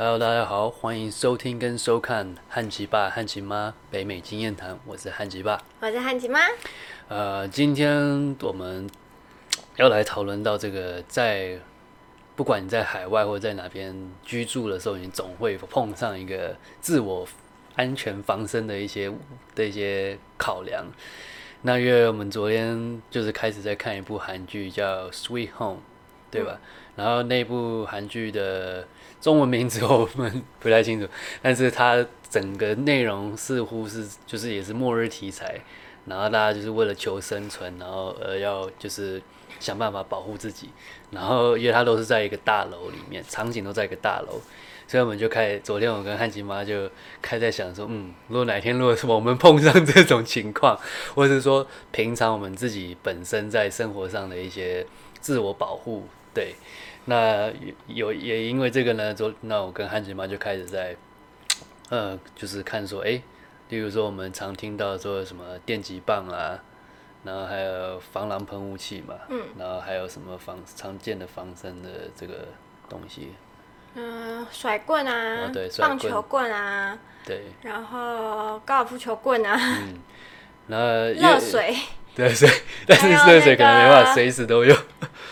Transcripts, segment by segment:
Hello，大家好，欢迎收听跟收看汉奇爸、汉奇妈北美经验谈，我是汉奇爸。我是汉奇妈。呃，今天我们要来讨论到这个，在不管你在海外或者在哪边居住的时候，你总会碰上一个自我安全防身的一些的一些考量。那因为我们昨天就是开始在看一部韩剧叫《Sweet Home》，对吧？然后那部韩剧的中文名字我们 不太清楚，但是它整个内容似乎是就是也是末日题材，然后大家就是为了求生存，然后呃要就是想办法保护自己，然后因为它都是在一个大楼里面，场景都在一个大楼。所以我们就开，昨天我跟汉吉妈就开在想说，嗯，如果哪天如果是我们碰上这种情况，或者是说平常我们自己本身在生活上的一些自我保护，对，那有也因为这个呢，就那我跟汉吉妈就开始在，呃，就是看说，哎，例如说我们常听到说什么电击棒啊，然后还有防狼喷雾器嘛，嗯，然后还有什么防常见的防身的这个东西。嗯，甩棍啊，对，棒球棍啊，对，然后高尔夫球棍啊，嗯，那热水，对水，但是热水可能没办法随时都用。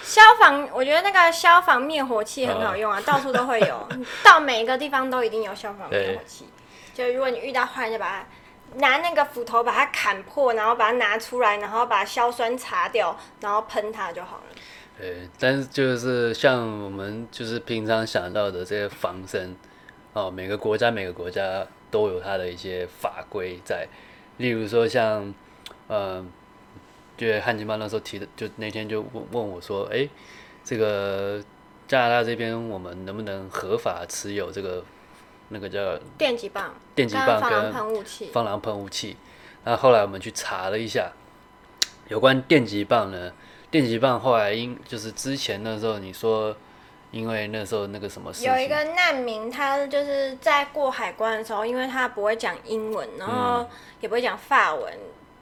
消防，我觉得那个消防灭火器很好用啊，到处都会有，到每一个地方都一定有消防灭火器。就如果你遇到坏人，就把它拿那个斧头把它砍破，然后把它拿出来，然后把硝酸擦掉，然后喷它就好了。对，但是就是像我们就是平常想到的这些防身哦，每个国家每个国家都有它的一些法规在。例如说像，呃，就汉吉曼那时候提的，就那天就问问我说，哎，这个加拿大这边我们能不能合法持有这个那个叫电击棒、电击棒跟喷雾器、防狼喷雾器？那后来我们去查了一下，有关电击棒呢。电击棒后来因就是之前那时候你说，因为那时候那个什么事有一个难民，他就是在过海关的时候，因为他不会讲英文，然后也不会讲法文，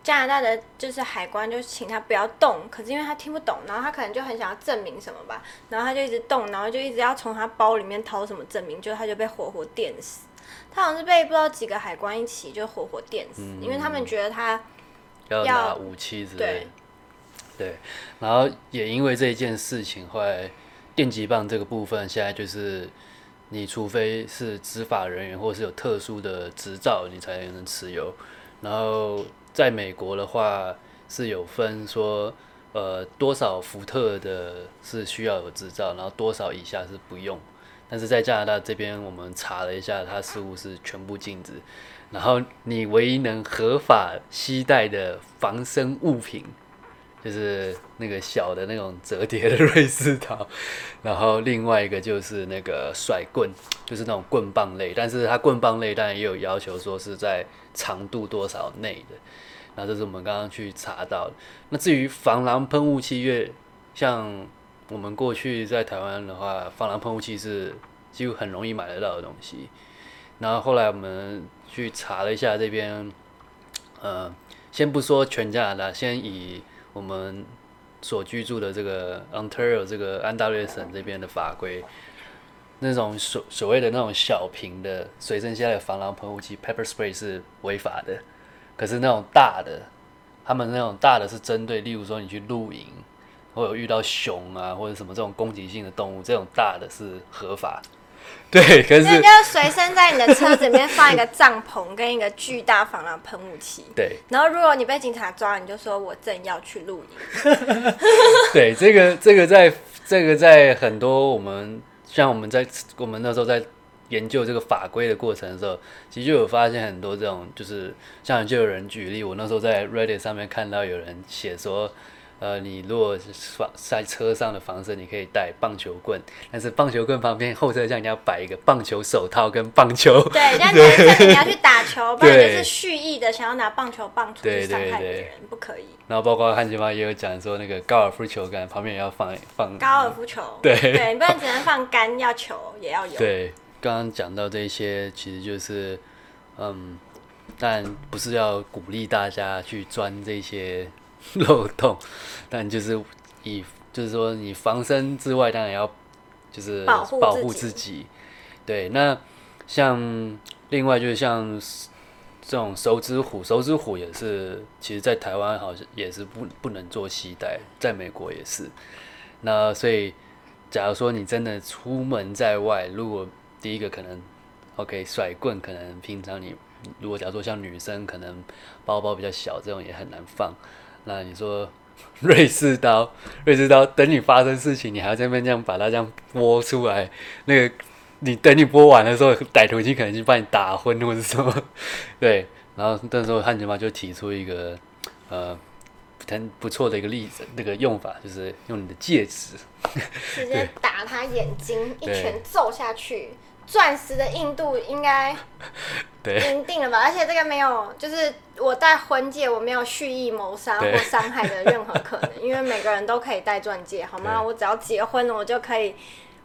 加拿大的就是海关就请他不要动，可是因为他听不懂，然后他可能就很想要证明什么吧，然后他就一直动，然后就一直要从他包里面掏什么证明，就他就被活活电死。他好像是被不知道几个海关一起就活活电死，因为他们觉得他要拿武器之类。对，然后也因为这一件事情，后来电击棒这个部分，现在就是你除非是执法人员，或者是有特殊的执照，你才能持有。然后在美国的话，是有分说，呃，多少伏特的是需要有制造，然后多少以下是不用。但是在加拿大这边，我们查了一下，它似乎是全部禁止。然后你唯一能合法携带的防身物品。就是那个小的那种折叠的瑞士刀，然后另外一个就是那个甩棍，就是那种棍棒类，但是它棍棒类当然也有要求，说是在长度多少内的。那这是我们刚刚去查到的。那至于防狼喷雾器，越像我们过去在台湾的话，防狼喷雾器是几乎很容易买得到的东西。然后后来我们去查了一下这边，呃，先不说全加拿大，先以我们所居住的这个 Ontario 这个安大略省这边的法规，那种所所谓的那种小瓶的随身携带的防狼喷雾器 pepper spray 是违法的。可是那种大的，他们那种大的是针对，例如说你去露营，或者遇到熊啊或者什么这种攻击性的动物，这种大的是合法。对，可是那就随身在你的车子里面放一个帐篷跟一个巨大防狼喷雾器。对，然后如果你被警察抓，你就说我正要去露营。对，这个这个在这个在很多我们像我们在我们那时候在研究这个法规的过程的时候，其实就有发现很多这种，就是像就有人举例，我那时候在 Reddit 上面看到有人写说。呃，你如果是放在车上的防身，你可以带棒球棍，但是棒球棍旁边后车厢你要摆一个棒球手套跟棒球。对，你要去打球，不然就是蓄意的想要拿棒球棒出去伤害别人，不可以。然后包括汉吉妈也有讲说，那个高尔夫球杆旁边也要放放高尔夫球。对对，你不然只能放杆，要球也要有。对，刚刚讲到这些，其实就是嗯，但不是要鼓励大家去钻这些。漏洞，但就是以就是说你防身之外，当然要就是保护自己。对，那像另外就是像这种手指虎，手指虎也是，其实在台湾好像也是不不能做携带，在美国也是。那所以，假如说你真的出门在外，如果第一个可能，OK，甩棍可能平常你如果假如说像女生可能包包比较小，这种也很难放。那你说 瑞士刀，瑞士刀等你发生事情，你还要在那边这样把它这样拨出来，那个。你等你拨完的时候，歹徒已经可能就把你打昏或者什么，对。然后那时候汉吉妈就提出一个呃很不错的一个例子，那个用法就是用你的戒指 直接打他眼睛，一拳揍下去，钻石的硬度应该对赢定了吧？而且这个没有，就是我戴婚戒，我没有蓄意谋杀或伤害的任何可能，因为每个人都可以戴钻戒，好吗？我只要结婚了，我就可以。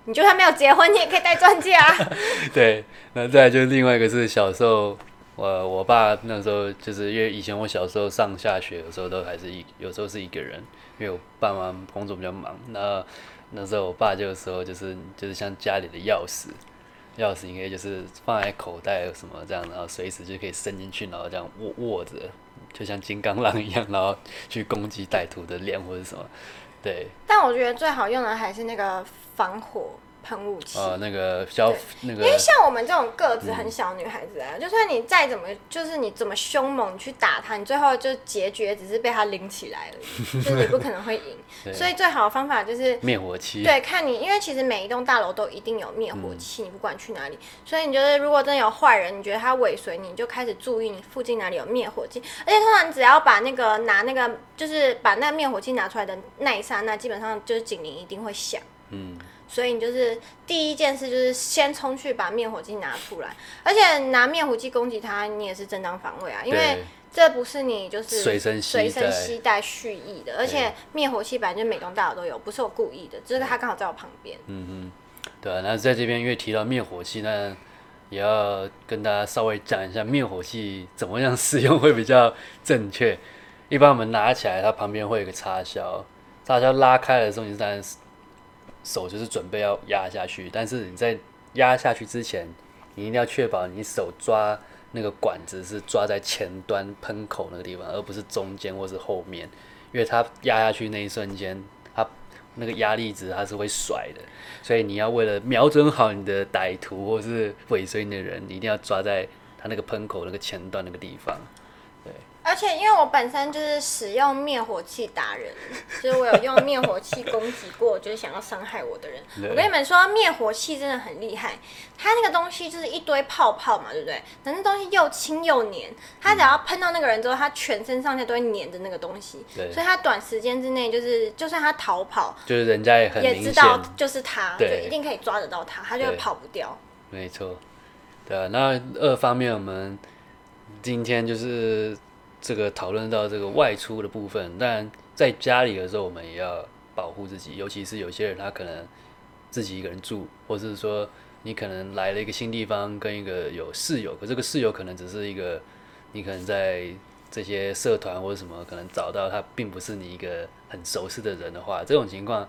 你就算没有结婚，你也可以戴钻戒啊。对，那再就是另外一个是小时候，我我爸那时候就是因为以前我小时候上下学的时候都还是一有时候是一个人，因为我爸妈工作比较忙。那那时候我爸就说就是就是像家里的钥匙，钥匙应该就是放在口袋什么这样，然后随时就可以伸进去，然后这样握握着，就像金刚狼一样，然后去攻击歹徒的脸或者什么。对，但我觉得最好用的还是那个防火喷雾器。呃，那个消那个，因为像我们这种个子很小女孩子啊，就算你再怎么，就是你怎么凶猛去打他，你最后就结局只是被他拎起来了，就是你不可能会赢。所以最好的方法就是灭火器。对，看你，因为其实每一栋大楼都一定有灭火器，你不管去哪里。所以你觉得如果真的有坏人，你觉得他尾随你，就开始注意你附近哪里有灭火器。而且通常只要把那个拿那个，就是把那个灭火器拿出来的那一刹那，基本上就是警铃一定会响。嗯。所以你就是第一件事就是先冲去把灭火器拿出来，而且拿灭火器攻击他，你也是正当防卫啊，因为。这不是你就是随身随身携带蓄意的，而且灭火器本来就每栋大楼都有，不是我故意的，就是他刚好在我旁边。嗯嗯，对啊。那在这边因为提到灭火器，那也要跟大家稍微讲一下灭火器怎么样使用会比较正确。一般我们拿起来，它旁边会有个插销，插销拉开的时候，你当然手就是准备要压下去，但是你在压下去之前，你一定要确保你手抓。那个管子是抓在前端喷口那个地方，而不是中间或是后面，因为它压下去那一瞬间，它那个压力值它是会甩的，所以你要为了瞄准好你的歹徒或是尾随你的人，一定要抓在它那个喷口那个前端那个地方。而且因为我本身就是使用灭火器打人，就是我有用灭火器攻击过，就是想要伤害我的人。我跟你们说，灭火器真的很厉害，它那个东西就是一堆泡泡嘛，对不对？那那东西又轻又黏，它只要喷到那个人之后，他全身上下都会黏着那个东西。对。所以他短时间之内就是，就算他逃跑，就是人家也很也知道就是他，对，一定可以抓得到他，他就会跑不掉。没错。对啊，那二方面我们今天就是。这个讨论到这个外出的部分，但在家里的时候，我们也要保护自己，尤其是有些人他可能自己一个人住，或是说你可能来了一个新地方，跟一个有室友，可这个室友可能只是一个你可能在这些社团或者什么可能找到他，并不是你一个很熟悉的人的话，这种情况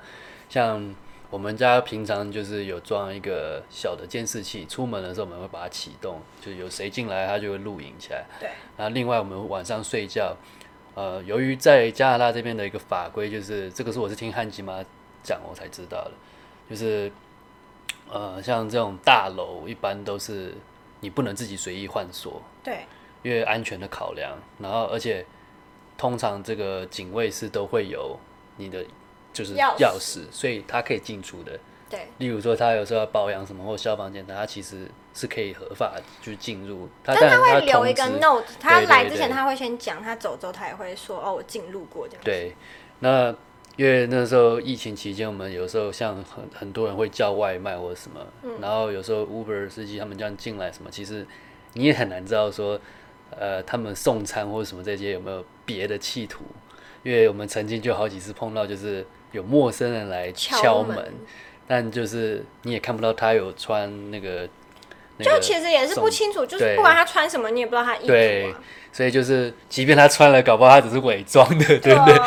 像。我们家平常就是有装一个小的监视器，出门的时候我们会把它启动，就有谁进来它就会录影起来。对。然后另外我们晚上睡觉，呃，由于在加拿大这边的一个法规，就是这个是我是听汉吉妈讲我才知道的，就是呃像这种大楼一般都是你不能自己随意换锁。对。因为安全的考量，然后而且通常这个警卫室都会有你的。就是钥匙，所以他可以进出的。对，例如说他有时候要保养什么或消防检查，他其实是可以合法去进入。但他会留一个 note，他来之前他会先讲，他走之后他也会说哦，我进入过这样。对，那因为那时候疫情期间，我们有时候像很很多人会叫外卖或者什么，然后有时候 Uber 司机他们这样进来什么，其实你也很难知道说，呃，他们送餐或者什么这些有没有别的企图，因为我们曾经就好几次碰到就是。有陌生人来敲门，但就是你也看不到他有穿那个，就其实也是不清楚，就是不管他穿什么，你也不知道他衣服。对，所以就是即便他穿了，搞不好他只是伪装的，对不对？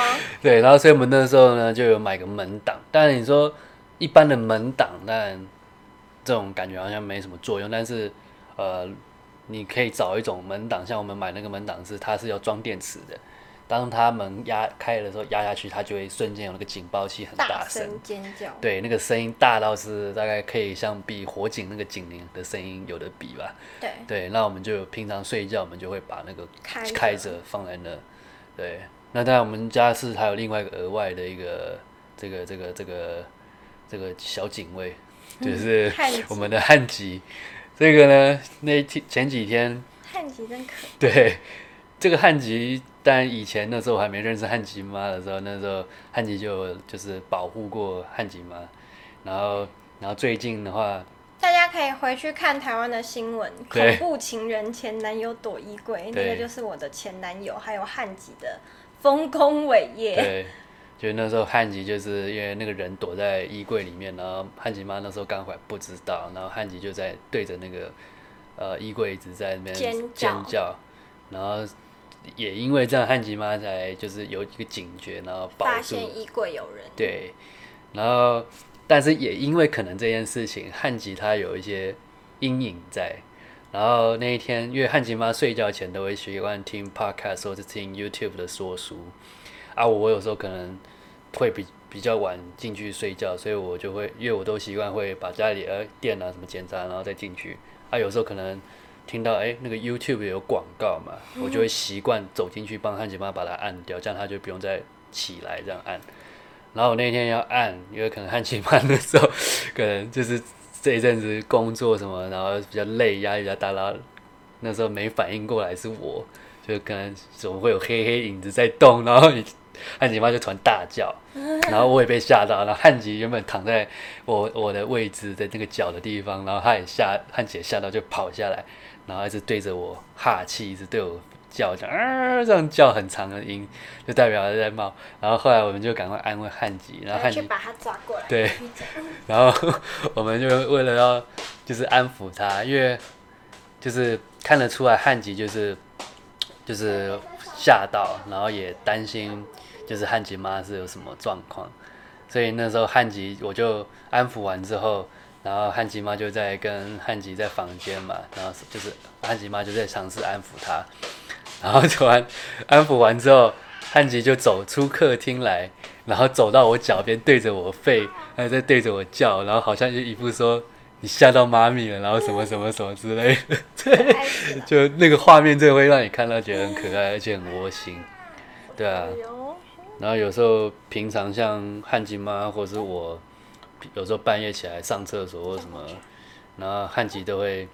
对，然后所以我们那时候呢就有买个门挡，但你说一般的门挡，但这种感觉好像没什么作用，但是呃，你可以找一种门挡，像我们买那个门挡是它是要装电池的。当它门压开的时候，压下去，它就会瞬间有那个警报器很大声尖叫。对，那个声音大到是大概可以像比火警那个警铃的声音有的比吧。对。对，那我们就平常睡觉，我们就会把那个开开着放在那。对。那当然，我们家是还有另外一个额外的一个这个这个这个这个小警卫，就是我们的汉吉。这个呢，那天前几天。汉吉真可。对。这个汉吉，但以前那时候我还没认识汉吉妈的时候，那时候汉吉就就是保护过汉吉妈，然后然后最近的话，大家可以回去看台湾的新闻，恐怖情人前男友躲衣柜，那个就是我的前男友，还有汉吉的丰功伟业。对，就那时候汉吉就是因为那个人躲在衣柜里面，然后汉吉妈那时候刚回来不知道，然后汉吉就在对着那个呃衣柜一直在那边尖叫，然后。也因为这样，汉吉妈才就是有一个警觉，然后发现衣柜有人。对，然后但是也因为可能这件事情，汉吉他有一些阴影在。然后那一天，因为汉吉妈睡觉前都会习惯听 podcast 或者听 YouTube 的说书啊，我有时候可能会比比较晚进去睡觉，所以我就会，因为我都习惯会把家里的电脑什么检查，然后再进去。啊，有时候可能。听到哎，那个 YouTube 有广告嘛，我就会习惯走进去帮汉奇妈把它按掉，这样他就不用再起来这样按。然后我那天要按，因为可能汉奇妈那时候可能就是这一阵子工作什么，然后比较累，压力比较大，然后那时候没反应过来是我，就可能总会有黑黑影子在动，然后你汉吉妈就突然大叫，然后我也被吓到，然后汉吉原本躺在我我的位置的那个脚的地方，然后他也吓汉吉吓到就跑下来。然后一直对着我哈气，一直对我叫，讲啊这样叫很长的音，就代表他在冒。然后后来我们就赶快安慰汉吉，然后汉吉把他抓过来。对，然后我们就为了要就是安抚他，因为就是看得出来汉吉就是就是吓到，然后也担心就是汉吉妈是有什么状况，所以那时候汉吉我就安抚完之后。然后汉吉妈就在跟汉吉在房间嘛，然后就是汉吉妈就在尝试安抚他，然后突然安抚完之后，汉吉就走出客厅来，然后走到我脚边，对着我吠，还在对着我叫，然后好像就一副说你吓到妈咪了，然后什么什么什么之类的，对，就那个画面，这会让你看到觉得很可爱，而且很窝心，对啊，然后有时候平常像汉吉妈或者是我。有时候半夜起来上厕所或什么，然后汉吉都会，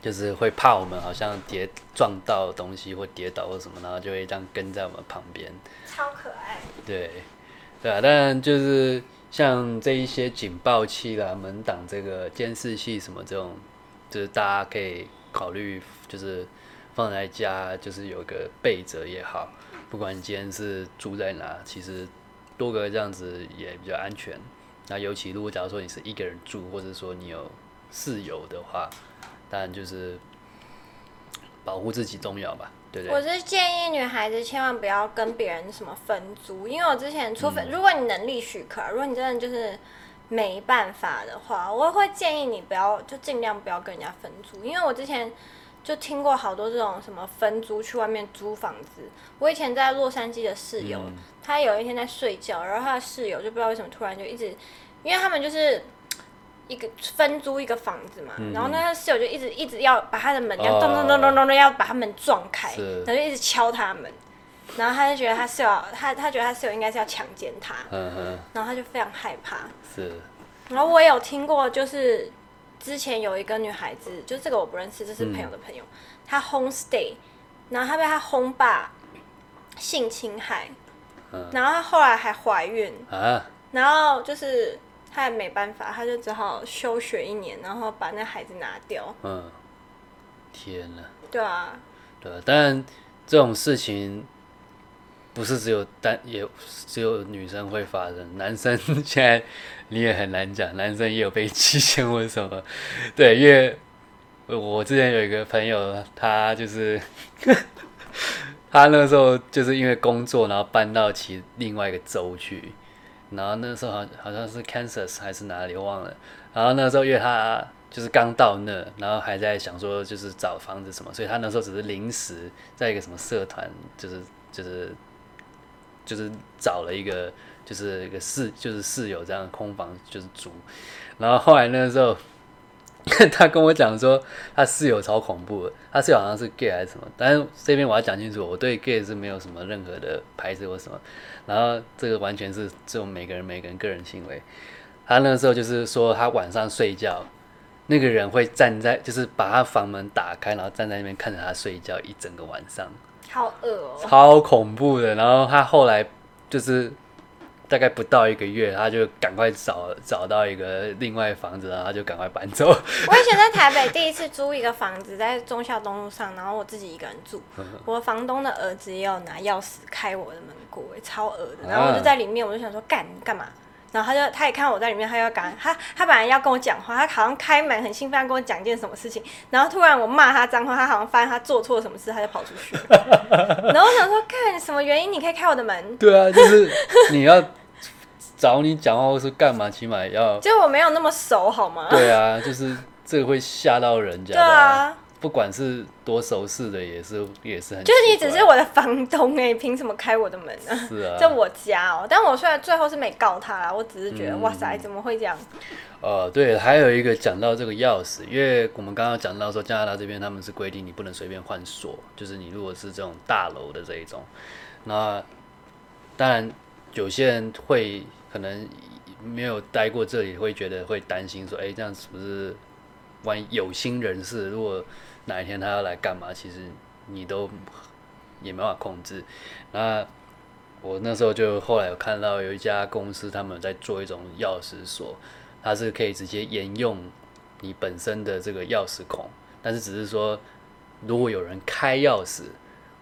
就是会怕我们好像跌撞到东西或跌倒或什么，然后就会这样跟在我们旁边。超可爱。对，对啊，但就是像这一些警报器啦、门挡这个监视器什么这种，就是大家可以考虑，就是放在家，就是有个备着也好。不管你今天是住在哪，其实多个这样子也比较安全。那尤其如果假如说你是一个人住，或者说你有室友的话，当然就是保护自己重要吧，对不对？我是建议女孩子千万不要跟别人什么分租，因为我之前，除非如果你能力许可，如果你真的就是没办法的话，我会建议你不要，就尽量不要跟人家分租，因为我之前就听过好多这种什么分租去外面租房子。我以前在洛杉矶的室友，他有一天在睡觉，然后他的室友就不知道为什么突然就一直。因为他们就是一个分租一个房子嘛，然后那个室友就一直一直要把他的门要咚咚咚咚咚咚要把他们撞开，然后就一直敲他们，然后他就觉得他室友他他觉得他室友应该是要强奸他，然后他就非常害怕。是，然后我也有听过，就是之前有一个女孩子，就这个我不认识，这是朋友的朋友，她 home stay，然后她被她 home 爸性侵害，然后她后来还怀孕，然后就是。她也没办法，她就只好休学一年，然后把那孩子拿掉。嗯，天呐！对啊，对，但这种事情不是只有单，也只有女生会发生，男生现在你也很难讲，男生也有被欺骗或什么。对，因为我之前有一个朋友，他就是 他那时候就是因为工作，然后搬到其另外一个州去。然后那时候好好像是 Kansas 还是哪里我忘了，然后那时候因为他就是刚到那，然后还在想说就是找房子什么，所以他那时候只是临时在一个什么社团，就是就是就是找了一个就是一个室就是室友这样空房就是租，然后后来那个时候。他跟我讲说，他室友超恐怖的，他室友好像是 gay 还是什么。但是这边我要讲清楚，我对 gay 是没有什么任何的排斥或什么。然后这个完全是这种每个人每个人个人行为。他那个时候就是说，他晚上睡觉，那个人会站在，就是把他房门打开，然后站在那边看着他睡觉一整个晚上，好恶哦，超恐怖的。然后他后来就是。大概不到一个月，他就赶快找找到一个另外房子，然后他就赶快搬走。我以前在台北第一次租一个房子，在忠孝东路上，然后我自己一个人住。我房东的儿子也有拿钥匙开我的门过，超恶的。然后我就在里面，我就想说干干嘛？然后他就他也看我在里面，他要赶他他本来要跟我讲话，他好像开门很兴奋跟我讲一件什么事情，然后突然我骂他脏话，他好像发现他做错了什么事，他就跑出去。然后我想说，看什么原因你可以开我的门？对啊，就是你要。找你讲话或是干嘛，起码要就我没有那么熟，好吗？对啊，就是这个会吓到人家。对啊，不管是多熟识的，也是也是很。就是你只是我的房东哎，凭什么开我的门呢？是啊，在我家哦。但我虽然最后是没告他啦，我只是觉得哇塞，怎么会这样？呃，对，还有一个讲到这个钥匙，因为我们刚刚讲到说加拿大这边他们是规定你不能随便换锁，就是你如果是这种大楼的这一种，那当然有些人会。可能没有待过这里，会觉得会担心说，哎，这样是不是万一有心人士，如果哪一天他要来干嘛，其实你都也没法控制。那我那时候就后来有看到有一家公司，他们在做一种钥匙锁，它是可以直接沿用你本身的这个钥匙孔，但是只是说，如果有人开钥匙。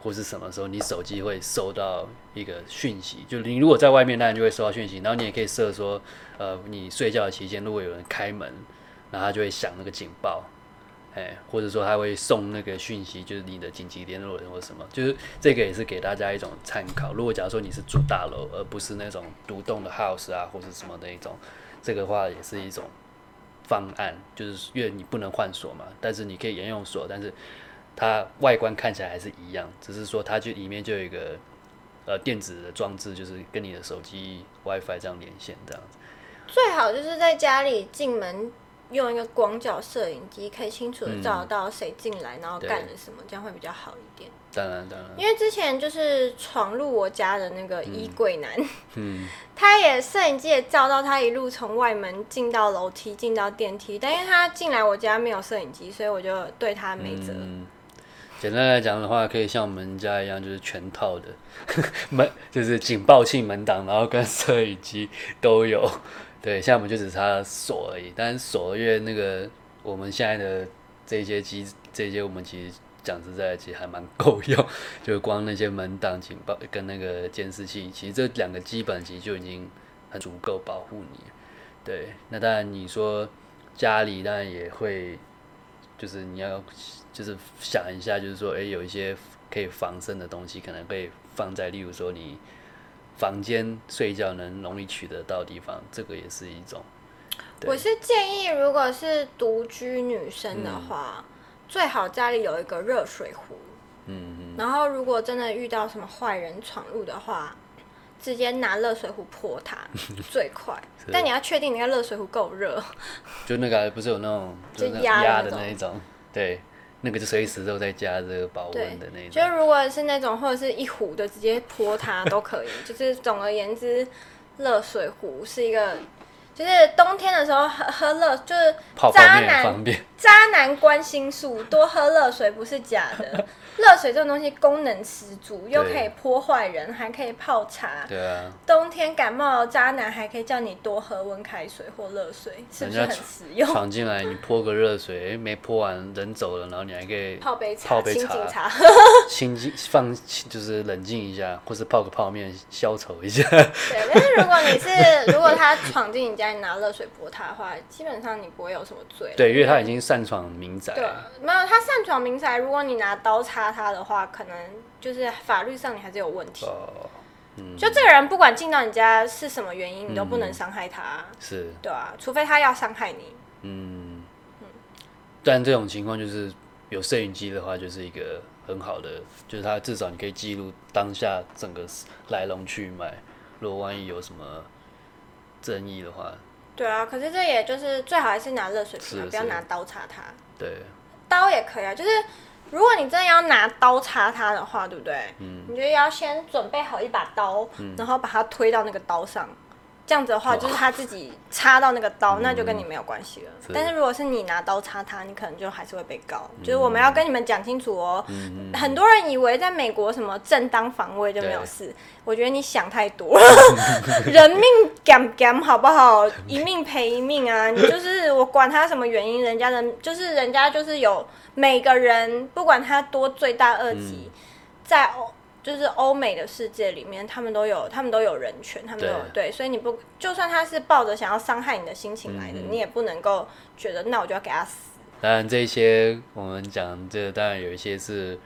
或是什么时候，你手机会收到一个讯息，就你如果在外面，当然就会收到讯息。然后你也可以设说，呃，你睡觉的期间，如果有人开门，然后他就会响那个警报，哎，或者说他会送那个讯息，就是你的紧急联络人或什么，就是这个也是给大家一种参考。如果假如说你是住大楼，而不是那种独栋的 house 啊，或者什么的一种，这个话也是一种方案，就是因为你不能换锁嘛，但是你可以沿用锁，但是。它外观看起来还是一样，只是说它就里面就有一个呃电子的装置，就是跟你的手机 WiFi 这样连线这样子。最好就是在家里进门用一个广角摄影机，可以清楚的照到谁进来，然后干了什么，这样会比较好一点。当然当然。因为之前就是闯入我家的那个衣柜男，嗯，他也摄影机也照到他一路从外门进到楼梯，进到电梯，但因为他进来我家没有摄影机，所以我就对他没辙。简单来讲的话，可以像我们家一样，就是全套的 门，就是警报器门挡，然后跟摄影机都有。对，现在我们就只差锁而已。但是锁因为那个我们现在的这些机，这些我们其实讲实在，其实还蛮够用。就光那些门挡、警报跟那个监视器，其实这两个基本其实就已经很足够保护你。对，那当然你说家里当然也会，就是你要。就是想一下，就是说，哎，有一些可以防身的东西，可能被放在，例如说你房间睡觉能容易取得到地方，这个也是一种。我是建议，如果是独居女生的话，最好家里有一个热水壶。嗯嗯。然后，如果真的遇到什么坏人闯入的话，直接拿热水壶泼它 最快。但你要确定你的热水壶够热。就那个不是有那种就压的那一种，对。那个就随时都在加热保温的那种，就如果是那种或者是一壶的，直接泼它都可以。就是总而言之，热水壶是一个，就是冬天的时候喝喝热，就是渣男渣男关心术，多喝热水不是假的。热水这种东西功能十足，又可以泼坏人，还可以泡茶。对啊。冬天感冒，渣男还可以叫你多喝温开水或热水，是不是很实用？闯进来，你泼个热水，哎，没泼完，人走了，然后你还可以泡杯茶，泡杯茶，清静 放，就是冷静一下，或是泡个泡面消愁一下。对，但是如果你是，如果他闯进你家，你拿热水泼他的话，基本上你不会有什么罪。对，因为他已经擅闯民宅。对，没有他擅闯民宅，如果你拿刀插。他的话，可能就是法律上你还是有问题。哦，嗯就这个人不管进到你家是什么原因，你都不能伤害他，是，对啊，除非他要伤害你。嗯，但这种情况就是有摄影机的话，就是一个很好的，就是他至少你可以记录当下整个来龙去脉。如果万一有什么争议的话，对啊，可是这也就是最好还是拿热水瓶啊，不要拿刀插它。对，刀也可以啊，就是如果你真的要拿刀插它的话，对不对？嗯，你就要先准备好一把刀，然后把它推到那个刀上。这样子的话，就是他自己插到那个刀，那就跟你没有关系了。但是如果是你拿刀插他，你可能就还是会被告。就是我们要跟你们讲清楚哦。很多人以为在美国什么正当防卫就没有事，我觉得你想太多了。人命敢敢好不好？一命赔一命啊！你就是我管他什么原因，人家的就是人家就是有每个人，不管他多罪大恶极，在欧就是欧美的世界里面，他们都有他们都有人权，他们都有对，所以你不就算他是抱着想要伤害你的心情来的，你也不能够觉得那我就要给他死。当然这些我们讲这当然有一些是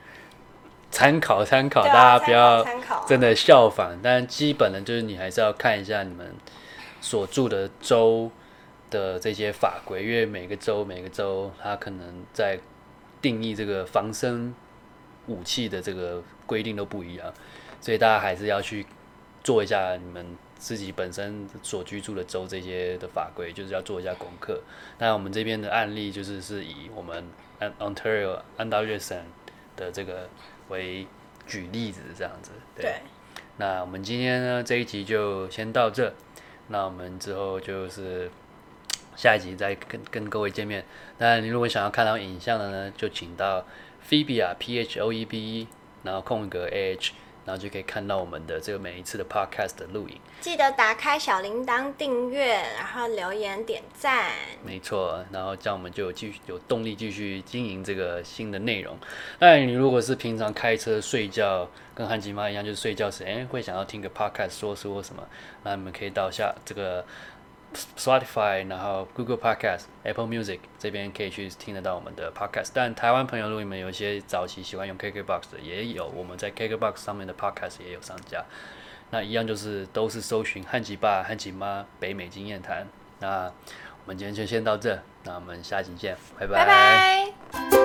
参考参考，啊大家不要真的效仿，但基本的就是你还是要看一下你们所住的州的这些法规，因为每个州每个州它可能在定义这个防身武器的这个规定都不一样，所以大家还是要去做一下你们自己本身所居住的州这些的法规，就是要做一下功课。那我们这边的案例就是是以我们 An- Ontario 安大略省的这个为举例子这样子。对，那我们今天呢这一集就先到这，那我们之后就是下一集再跟跟各位见面。那你如果想要看到影像的呢，就请到 Phoebe 啊 P H O E B E，然后空格 A H，然后就可以看到我们的这个每一次的 Podcast 的录影。记得打开小铃铛订阅，然后留言点赞。没错，然后这样我们就有继续有动力继续经营这个新的内容。那你如果是平常开车睡觉，跟汉吉妈一样，就是睡觉时，哎，会想要听个 podcast 说说什么，那你们可以到下这个 Spotify，然后 Google Podcast、Apple Music 这边可以去听得到我们的 podcast。但台湾朋友，如果你们有一些早期喜欢用 KKBox 的，也有我们在 KKBox 上面的 podcast 也有上架。那一样就是都是搜寻汉吉爸、汉吉妈北美经验谈。那我们今天就先到这，那我们下集见，拜拜。